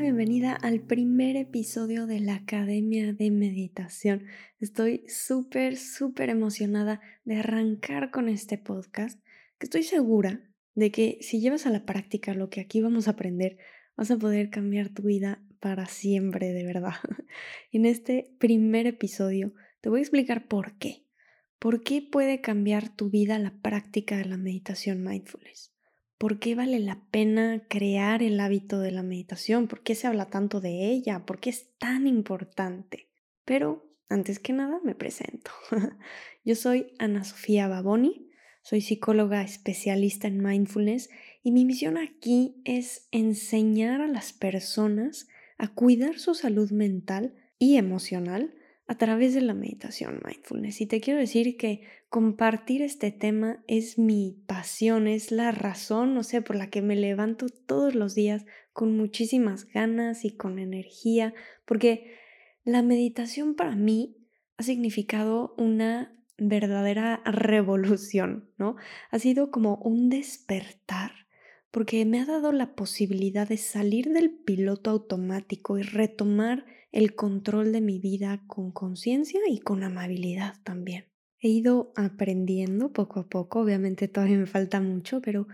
bienvenida al primer episodio de la Academia de Meditación. Estoy súper, súper emocionada de arrancar con este podcast, que estoy segura de que si llevas a la práctica lo que aquí vamos a aprender, vas a poder cambiar tu vida para siempre, de verdad. En este primer episodio te voy a explicar por qué. ¿Por qué puede cambiar tu vida la práctica de la meditación mindfulness? ¿Por qué vale la pena crear el hábito de la meditación? ¿Por qué se habla tanto de ella? ¿Por qué es tan importante? Pero, antes que nada, me presento. Yo soy Ana Sofía Baboni, soy psicóloga especialista en mindfulness y mi misión aquí es enseñar a las personas a cuidar su salud mental y emocional a través de la meditación mindfulness. Y te quiero decir que compartir este tema es mi pasión, es la razón, no sé, por la que me levanto todos los días con muchísimas ganas y con energía, porque la meditación para mí ha significado una verdadera revolución, ¿no? Ha sido como un despertar, porque me ha dado la posibilidad de salir del piloto automático y retomar el control de mi vida con conciencia y con amabilidad también. He ido aprendiendo poco a poco, obviamente todavía me falta mucho, pero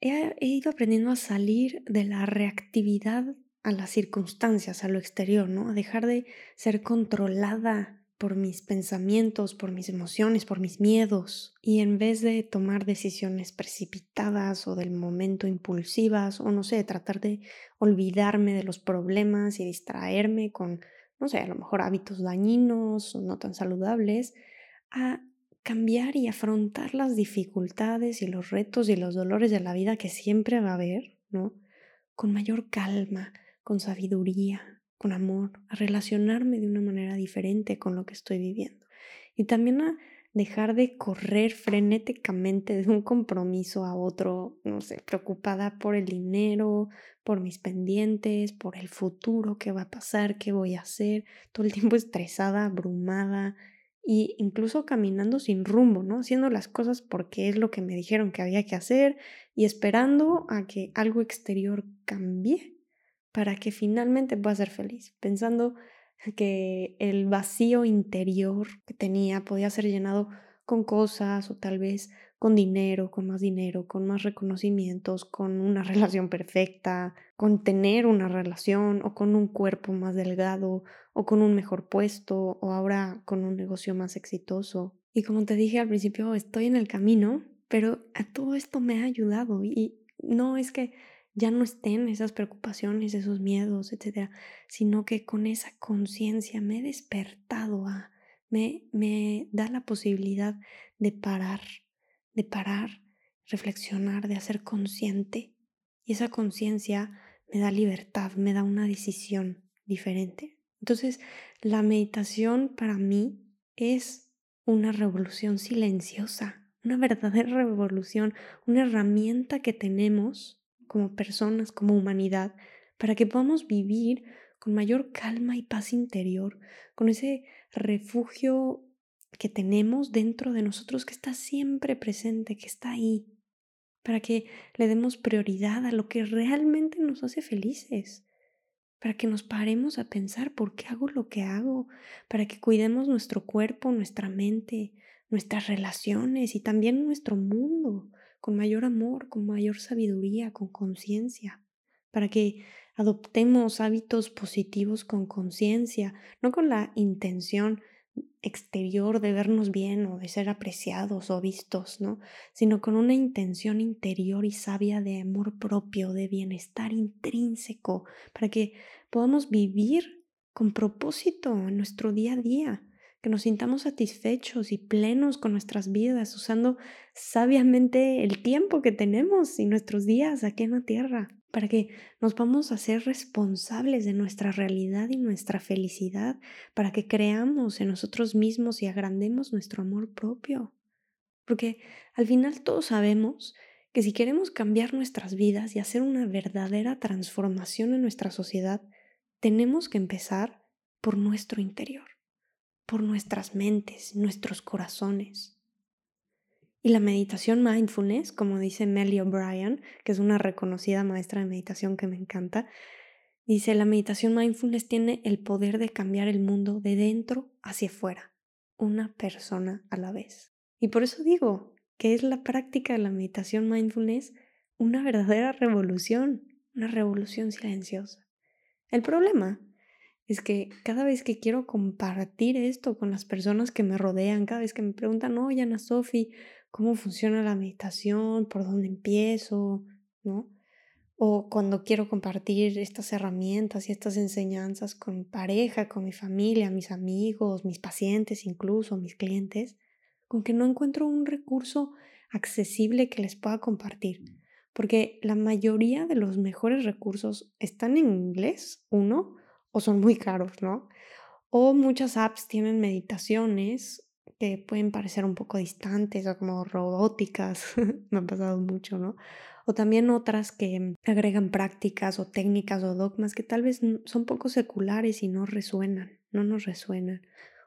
he, ido aprendiendo a salir de la reactividad a las circunstancias, a lo exterior, ¿no? A dejar de ser controlada por mis pensamientos, por mis emociones, por mis miedos. Y en vez de tomar decisiones precipitadas o del momento impulsivas, o no sé, tratar de olvidarme de los problemas y distraerme con, no sé, a lo mejor hábitos dañinos o no tan saludables, a cambiar y afrontar las dificultades y los retos y los dolores de la vida que siempre va a haber, ¿no? Con mayor calma, con sabiduría, con amor, a relacionarme de una manera diferente con lo que estoy viviendo. Y también a dejar de correr frenéticamente de un compromiso a otro, no sé, preocupada por el dinero, por mis pendientes, por el futuro, qué va a pasar, qué voy a hacer, todo el tiempo estresada, abrumada e incluso caminando sin rumbo, ¿no? Haciendo las cosas porque es lo que me dijeron que había que hacer y esperando a que algo exterior cambie para que finalmente pueda ser feliz, pensando que el vacío interior que tenía podía ser llenado con cosas o tal vez con dinero, con más dinero, con más reconocimientos, con una relación perfecta, con tener una relación o con un cuerpo más delgado o con un mejor puesto o ahora con un negocio más exitoso. Y como te dije al principio, estoy en el camino, pero a todo esto me ha ayudado y no es que ya no estén esas preocupaciones, esos miedos, etcétera, sino que con esa conciencia me he despertado a, me, me da la posibilidad de parar, de parar, reflexionar, de hacer consciente. Y esa conciencia me da libertad, me da una decisión diferente. Entonces, la meditación para mí es una revolución silenciosa, una verdadera revolución, una herramienta que tenemos como personas, como humanidad, para que podamos vivir con mayor calma y paz interior, con ese refugio que tenemos dentro de nosotros que está siempre presente, que está ahí, para que le demos prioridad a lo que realmente nos hace felices, para que nos paremos a pensar por qué hago lo que hago, para que cuidemos nuestro cuerpo, nuestra mente, nuestras relaciones y también nuestro mundo, con mayor amor, con mayor sabiduría, con conciencia, para que adoptemos hábitos positivos con conciencia, no con la intención exterior de vernos bien o de ser apreciados o vistos, ¿no? Sino con una intención interior y sabia de amor propio, de bienestar intrínseco, para que podamos vivir con propósito en nuestro día a día, que nos sintamos satisfechos y plenos con nuestras vidas, usando sabiamente el tiempo que tenemos y nuestros días aquí en la tierra, para que nos vamos a ser responsables de nuestra realidad y nuestra felicidad, para que creamos en nosotros mismos y agrandemos nuestro amor propio. Porque al final todos sabemos que si queremos cambiar nuestras vidas y hacer una verdadera transformación en nuestra sociedad, tenemos que empezar por nuestro interior por nuestras mentes, nuestros corazones. Y la meditación mindfulness, como dice Melly O'Brien, que es una reconocida maestra de meditación que me encanta, Dice, la meditación mindfulness tiene el poder de cambiar el mundo de dentro hacia afuera, una persona a la vez. Y por eso digo que es la práctica de la meditación mindfulness una verdadera revolución, una revolución silenciosa. El problema es que cada vez que quiero compartir esto con las personas que me rodean, cada vez que me preguntan, oye Ana Sofi, ¿cómo funciona la meditación? ¿Por dónde empiezo? ¿No? O cuando quiero compartir estas herramientas y estas enseñanzas con mi pareja, con mi familia, mis amigos, mis pacientes, incluso mis clientes, con que no encuentro un recurso accesible que les pueda compartir. Porque la mayoría de los mejores recursos están en inglés, uno, o son muy caros, ¿no? O muchas apps tienen meditaciones que pueden parecer un poco distantes o como robóticas, me ha pasado mucho, ¿no? O también otras que agregan prácticas o técnicas o dogmas que tal vez son poco seculares y no resuenan, no nos resuenan.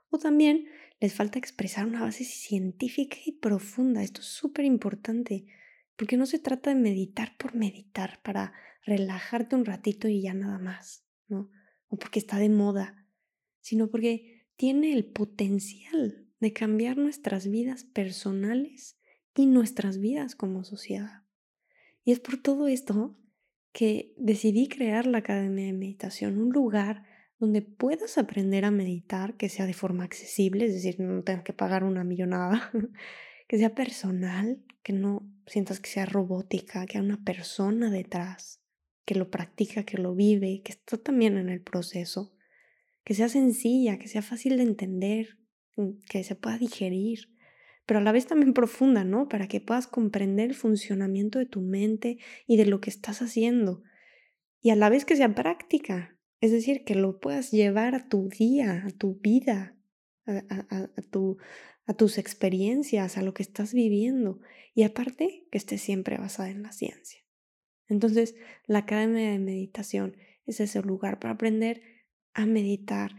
O también les falta expresar una base científica y profunda. Esto es súper importante, porque no se trata de meditar por meditar, para relajarte un ratito y ya nada más, ¿no? O porque está de moda, sino porque tiene el potencial de cambiar nuestras vidas personales y nuestras vidas como sociedad. Y es por todo esto que decidí crear la Academia de Meditación, un lugar donde puedas aprender a meditar, que sea de forma accesible, es decir, no tengas que pagar una millonada, que sea personal, que no sientas que sea robótica, que haya una persona detrás, que lo practica, que lo vive, que está también en el proceso, que sea sencilla, que sea fácil de entender, mm, que se pueda digerir, pero a la vez también profunda, ¿no? Para que puedas comprender el funcionamiento de tu mente y de lo que estás haciendo. Y a la vez que sea práctica, es decir, que lo puedas llevar a tu día, a tu vida, a, tu, a tus experiencias, a lo que estás viviendo. Y aparte, que esté siempre basada en la ciencia. Entonces, la Academia de Meditación es ese lugar para aprender a meditar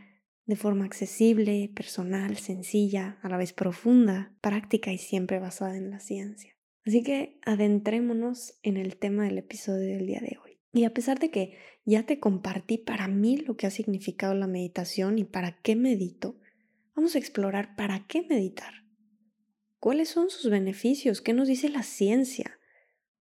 de forma accesible, personal, sencilla, a la vez profunda, práctica y siempre basada en la ciencia. Así que adentrémonos en el tema del episodio del día de hoy. Y a pesar de que ya te compartí para mí lo que ha significado la meditación y para qué medito, vamos a explorar para qué meditar. ¿Cuáles son sus beneficios? ¿Qué nos dice la ciencia?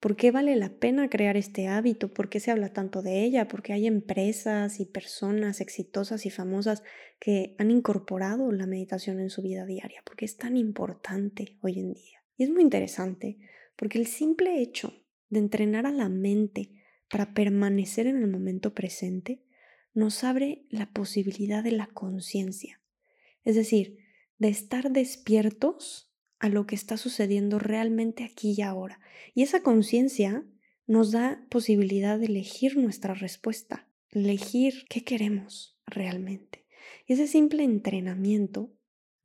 ¿Por qué vale la pena crear este hábito? ¿Por qué se habla tanto de ella? Porque hay empresas y personas exitosas y famosas que han incorporado la meditación en su vida diaria. Porque es tan importante hoy en día. Y es muy interesante porque el simple hecho de entrenar a la mente para permanecer en el momento presente nos abre la posibilidad de la conciencia. Es decir, de estar despiertos a lo que está sucediendo realmente aquí y ahora. Y esa conciencia nos da posibilidad de elegir nuestra respuesta, elegir qué queremos realmente. Ese simple entrenamiento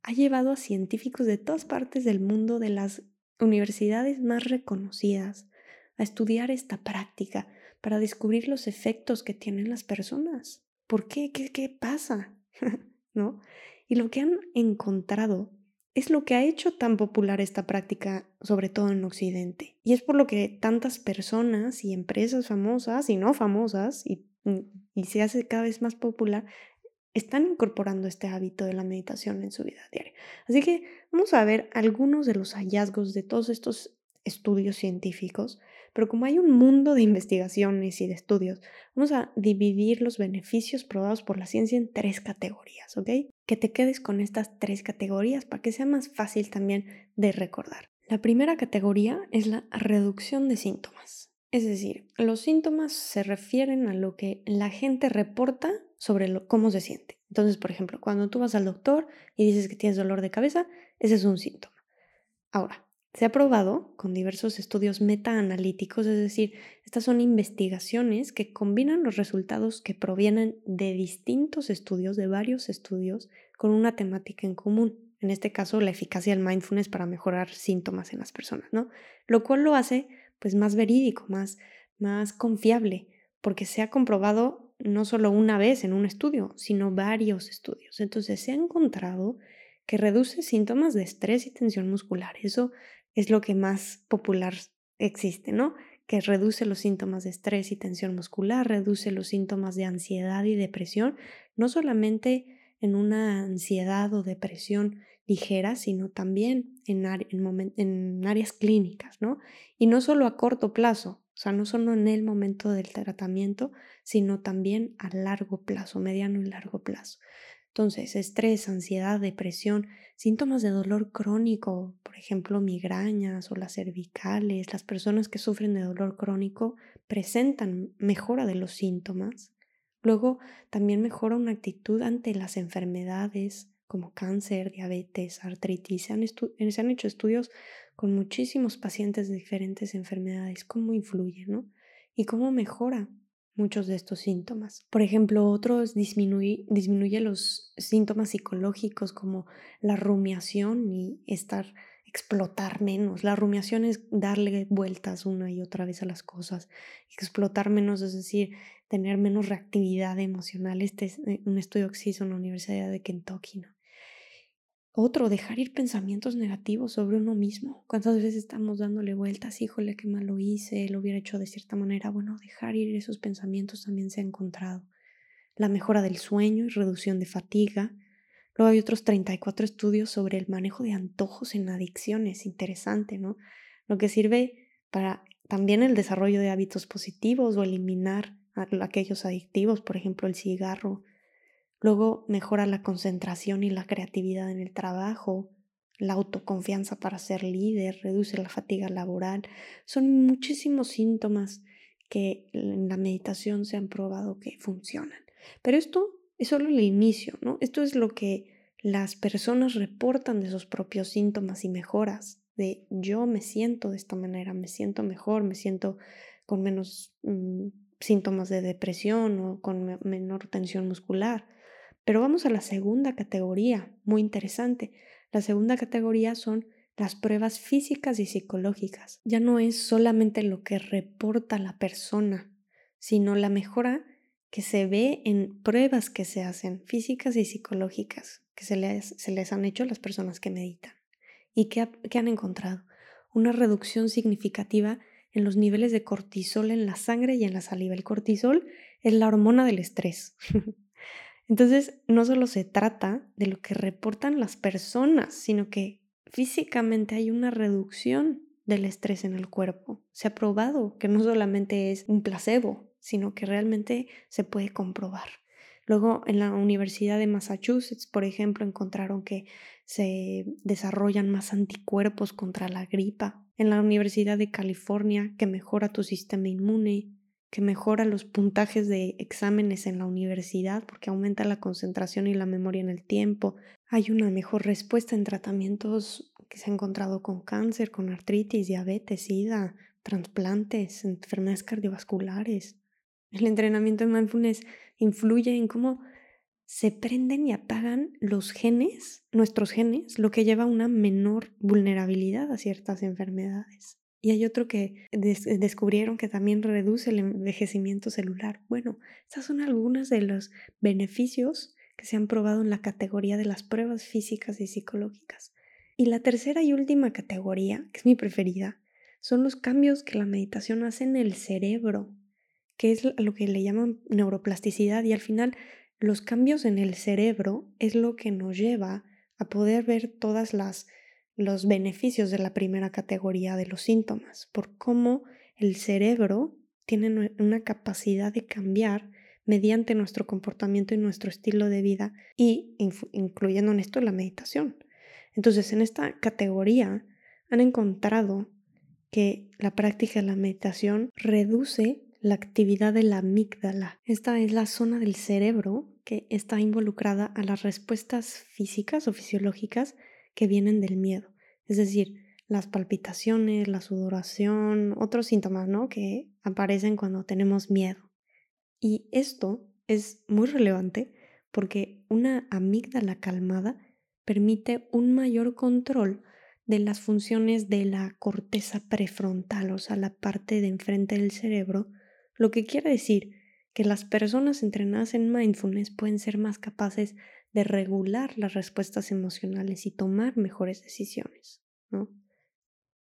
ha llevado a científicos de todas partes del mundo, de las universidades más reconocidas, a estudiar esta práctica para descubrir los efectos que tienen las personas. ¿Por qué? ¿Qué, qué pasa? ¿No? Y lo que han encontrado es lo que ha hecho tan popular esta práctica, sobre todo en Occidente. Y es por lo que tantas personas y empresas famosas y no famosas, y, mm, y se hace cada vez más popular, están incorporando este hábito de la meditación en su vida diaria. Así que vamos a ver algunos de los hallazgos de todos estos estudios científicos, pero como hay un mundo de investigaciones y de estudios, vamos a dividir los beneficios probados por la ciencia en tres categorías, ¿ok? Que te quedes con estas tres categorías para que sea más fácil también de recordar. La primera categoría es la reducción de síntomas. Es decir, los síntomas se refieren a lo que la gente reporta sobre cómo se siente. Entonces, por ejemplo, cuando tú vas al doctor y dices que tienes dolor de cabeza, ese es un síntoma. Ahora, se ha probado con diversos estudios metaanalíticos, es decir, estas son investigaciones que combinan los resultados que provienen de distintos estudios, de varios estudios, con una temática en común. En este caso, la eficacia del mindfulness para mejorar síntomas en las personas, ¿no? Lo cual lo hace pues más verídico, más, más confiable, porque se ha comprobado no solo una vez en un estudio, sino varios estudios. Entonces se ha encontrado que reduce síntomas de estrés y tensión muscular. Eso es lo que más popular existe, ¿no? que reduce los síntomas de estrés y tensión muscular, reduce los síntomas de ansiedad y depresión, no solamente en una ansiedad o depresión ligera, sino también en, áreas clínicas, ¿no? Y no solo a corto plazo, o sea, no solo en el momento del tratamiento, sino también a largo plazo, mediano y largo plazo. Entonces, estrés, ansiedad, depresión, síntomas de dolor crónico, por ejemplo, migrañas o las cervicales, las personas que sufren de dolor crónico presentan mejora de los síntomas. Luego, también mejora una actitud ante las enfermedades como cáncer, diabetes, artritis. Se han, se han hecho estudios con muchísimos pacientes de diferentes enfermedades, cómo influye, ¿no? Y cómo mejora muchos de estos síntomas. Por ejemplo, otros disminuye, disminuye los síntomas psicológicos como la rumiación y estar explotar menos. La rumiación es darle vueltas una y otra vez a las cosas. Explotar menos, es decir, tener menos reactividad emocional. Este es eh, un estudio que se hizo en la Universidad de Kentucky. ¿no? Otro, dejar ir pensamientos negativos sobre uno mismo. ¿Cuántas veces estamos dándole vueltas? Híjole, qué mal lo hice, lo hubiera hecho de cierta manera. Bueno, dejar ir esos pensamientos también se ha encontrado. La mejora del sueño y reducción de fatiga. Luego hay otros 34 estudios sobre el manejo de antojos en adicciones. Interesante, ¿no? Lo que sirve para también el desarrollo de hábitos positivos o eliminar aquellos adictivos, por ejemplo, el cigarro, Luego mejora la concentración y la creatividad en el trabajo, la autoconfianza para ser líder, reduce la fatiga laboral. Son muchísimos síntomas que en la meditación se han probado que funcionan. Pero esto es solo el inicio, ¿no? Esto es lo que las personas reportan de sus propios síntomas y mejoras, de yo me siento de esta manera, me siento mejor, me siento con menos mm, síntomas de depresión o con menor tensión muscular. Pero vamos a la segunda categoría, muy interesante. La segunda categoría son las pruebas físicas y psicológicas. Ya no es solamente lo que reporta la persona, sino la mejora que se ve en pruebas que se hacen físicas y psicológicas que se les, han hecho a las personas que meditan. ¿Y qué, qué han encontrado? Una reducción significativa en los niveles de cortisol en la sangre y en la saliva. El cortisol es la hormona del estrés. Entonces, no solo se trata de lo que reportan las personas, sino que físicamente hay una reducción del estrés en el cuerpo. Se ha probado que no solamente es un placebo, sino que realmente se puede comprobar. Luego, en la Universidad de Massachusetts, por ejemplo, encontraron que se desarrollan más anticuerpos contra la gripa. En la Universidad de California, que mejora tu sistema inmune que mejora los puntajes de exámenes en la universidad porque aumenta la concentración y la memoria en el tiempo. Hay una mejor respuesta en tratamientos que se ha encontrado con cáncer, con artritis, diabetes, sida, trasplantes, enfermedades cardiovasculares. El entrenamiento en mindfulness influye en cómo se prenden y apagan los genes, nuestros genes, lo que lleva a una menor vulnerabilidad a ciertas enfermedades. Y hay otro que descubrieron que también reduce el envejecimiento celular. Bueno, estas son algunos de los beneficios que se han probado en la categoría de las pruebas físicas y psicológicas. Y la tercera y última categoría, que es mi preferida, son los cambios que la meditación hace en el cerebro, que es lo que le llaman neuroplasticidad y al final los cambios en el cerebro es lo que nos lleva a poder ver todas las los beneficios de la primera categoría de los síntomas, por cómo el cerebro tiene una capacidad de cambiar mediante nuestro comportamiento y nuestro estilo de vida y incluyendo en esto la meditación. Entonces, en esta categoría han encontrado que la práctica de la meditación reduce la actividad de la amígdala. Esta es la zona del cerebro que está involucrada a las respuestas físicas o fisiológicas que vienen del miedo. Es decir, las palpitaciones, la sudoración, otros síntomas, ¿no? Que aparecen cuando tenemos miedo. Y esto es muy relevante porque una amígdala calmada permite un mayor control de las funciones de la corteza prefrontal, o sea, la parte de enfrente del cerebro, lo que quiere decir que las personas entrenadas en mindfulness pueden ser más capaces de regular las respuestas emocionales y tomar mejores decisiones. ¿no?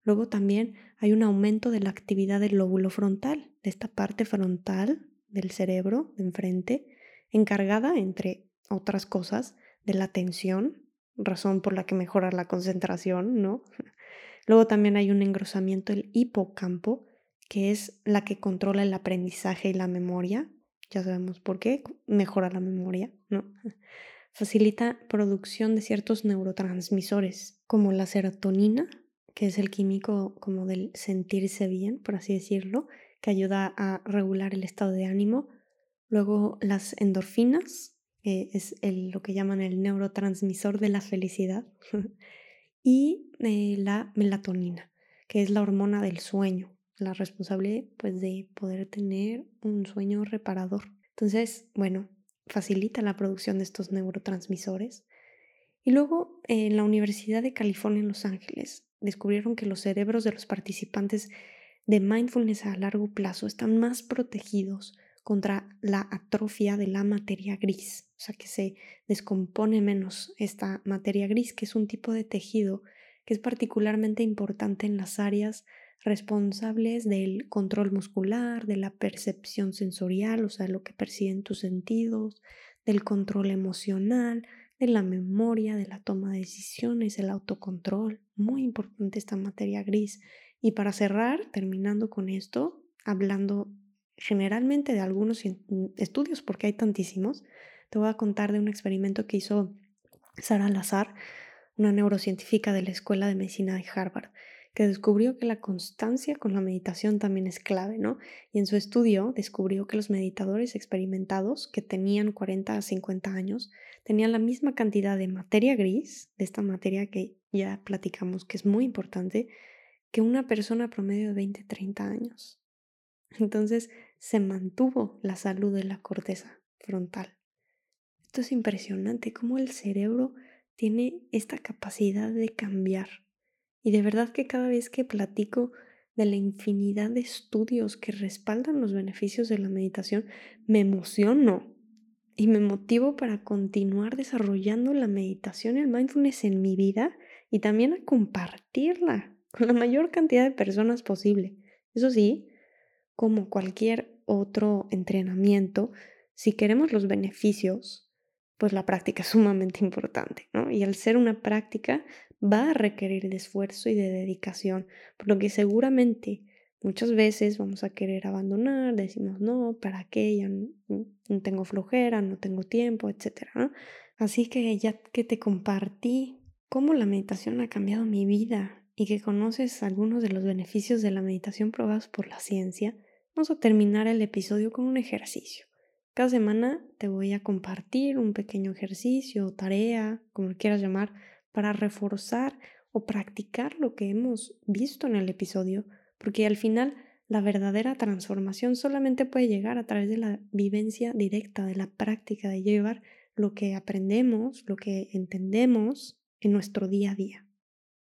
Luego también hay un aumento de la actividad del lóbulo frontal, de esta parte frontal del cerebro de enfrente, encargada, entre otras cosas, de la atención, razón por la que mejora la concentración, ¿no? Luego también hay un engrosamiento del hipocampo, que es la que controla el aprendizaje y la memoria. Ya sabemos por qué, mejora la memoria, ¿no? Facilita producción de ciertos neurotransmisores, como la serotonina, que es el químico como del sentirse bien, por así decirlo, que ayuda a regular el estado de ánimo. Luego las endorfinas, que es lo que llaman el neurotransmisor de la felicidad. y eh, la melatonina, que es la hormona del sueño, la responsable pues de poder tener un sueño reparador. Entonces, bueno, facilita la producción de estos neurotransmisores. Y luego en la Universidad de California en Los Ángeles descubrieron que los cerebros de los participantes de mindfulness a largo plazo están más protegidos contra la atrofia de la materia gris, o sea que se descompone menos esta materia gris, que es un tipo de tejido que es particularmente importante en las áreas responsables del control muscular, de la percepción sensorial, o sea, lo que perciben tus sentidos, del control emocional, de la memoria, de la toma de decisiones, el autocontrol. Muy importante esta materia gris. Y para cerrar, terminando con esto, hablando generalmente de algunos mm, estudios, porque hay tantísimos, te voy a contar de un experimento que hizo Sara Lazar, una neurocientífica de la Escuela de Medicina de Harvard, que descubrió que la constancia con la meditación también es clave, ¿no? Y en su estudio descubrió que los meditadores experimentados que tenían 40 a 50 años tenían la misma cantidad de materia gris, de esta materia que ya platicamos que es muy importante, que una persona promedio de 20, 30 años. Entonces se mantuvo la salud de la corteza frontal. Esto es impresionante, cómo el cerebro tiene esta capacidad de cambiar. Y de verdad que cada vez que platico de la infinidad de estudios que respaldan los beneficios de la meditación, me emociono y me motivo para continuar desarrollando la meditación y el mindfulness en mi vida y también a compartirla con la mayor cantidad de personas posible. Eso sí, como cualquier otro entrenamiento, si queremos los beneficios, pues la práctica es sumamente importante, ¿no? Y al ser una práctica va a requerir de esfuerzo y de dedicación, por lo que seguramente muchas veces vamos a querer abandonar, decimos, no, ¿para qué? Ya no, tengo flojera, no tengo tiempo, etc. Así que ya que te compartí cómo la meditación ha cambiado mi vida y que conoces algunos de los beneficios de la meditación probados por la ciencia, Vamos a terminar el episodio con un ejercicio. Cada semana te voy a compartir un pequeño ejercicio tarea, como quieras llamar, para reforzar o practicar lo que hemos visto en el episodio, porque al final la verdadera transformación solamente puede llegar a través de la vivencia directa, de la práctica, de llevar lo que aprendemos, lo que entendemos en nuestro día a día.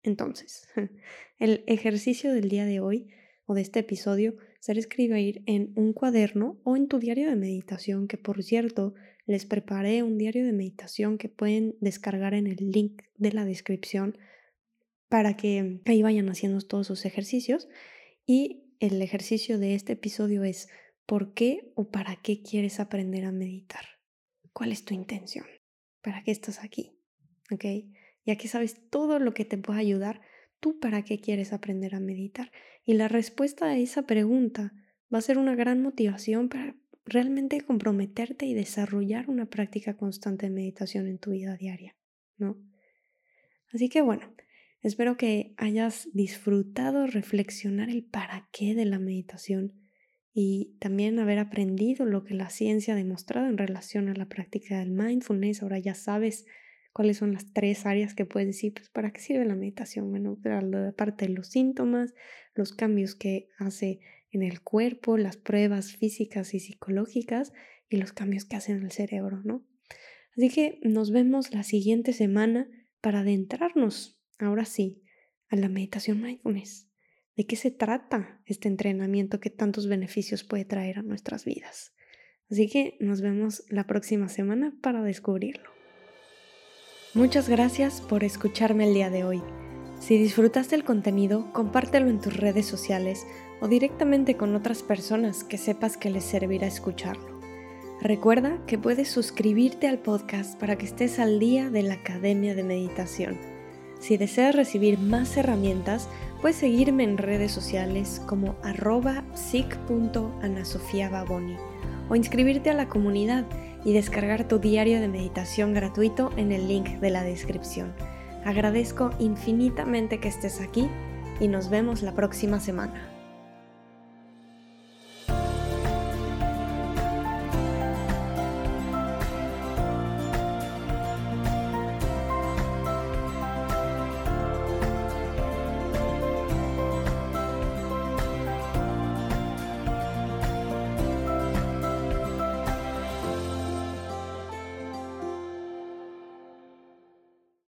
Entonces, el ejercicio del día de hoy o de este episodio ser escribir en un cuaderno o en tu diario de meditación, que por cierto les preparé un diario de meditación que pueden descargar en el link de la descripción para que ahí vayan haciendo todos sus ejercicios. Y el ejercicio de este episodio es ¿por qué o para qué quieres aprender a meditar? ¿Cuál es tu intención? ¿Para qué estás aquí? ¿Ok? Ya que sabes todo lo que te puede ayudar, ¿tú para qué quieres aprender a meditar? Y la respuesta a esa pregunta va a ser una gran motivación para realmente comprometerte y desarrollar una práctica constante de meditación en tu vida diaria, ¿no? Así que bueno, espero que hayas disfrutado reflexionar el para qué de la meditación y también haber aprendido lo que la ciencia ha demostrado en relación a la práctica del mindfulness. Ahora ya sabes cuáles son las tres áreas que puedes decir, pues para qué sirve la meditación. Bueno, aparte de los síntomas, los cambios que hace en el cuerpo, las pruebas físicas y psicológicas y los cambios que hace en el cerebro, ¿no? Así que nos vemos la siguiente semana para adentrarnos, ahora sí, a la meditación mindfulness. ¿De qué se trata este entrenamiento que tantos beneficios puede traer a nuestras vidas? Así que nos vemos la próxima semana para descubrirlo. Muchas gracias por escucharme el día de hoy. Si disfrutaste el contenido, compártelo en tus redes sociales o directamente con otras personas que sepas que les servirá escucharlo. Recuerda que puedes suscribirte al podcast para que estés al día de la Academia de Meditación. Si deseas recibir más herramientas, puedes seguirme en redes sociales como arroba psic.anasofiababoni o inscribirte a la comunidad y descargar tu diario de meditación gratuito en el link de la descripción. Agradezco infinitamente que estés aquí y nos vemos la próxima semana.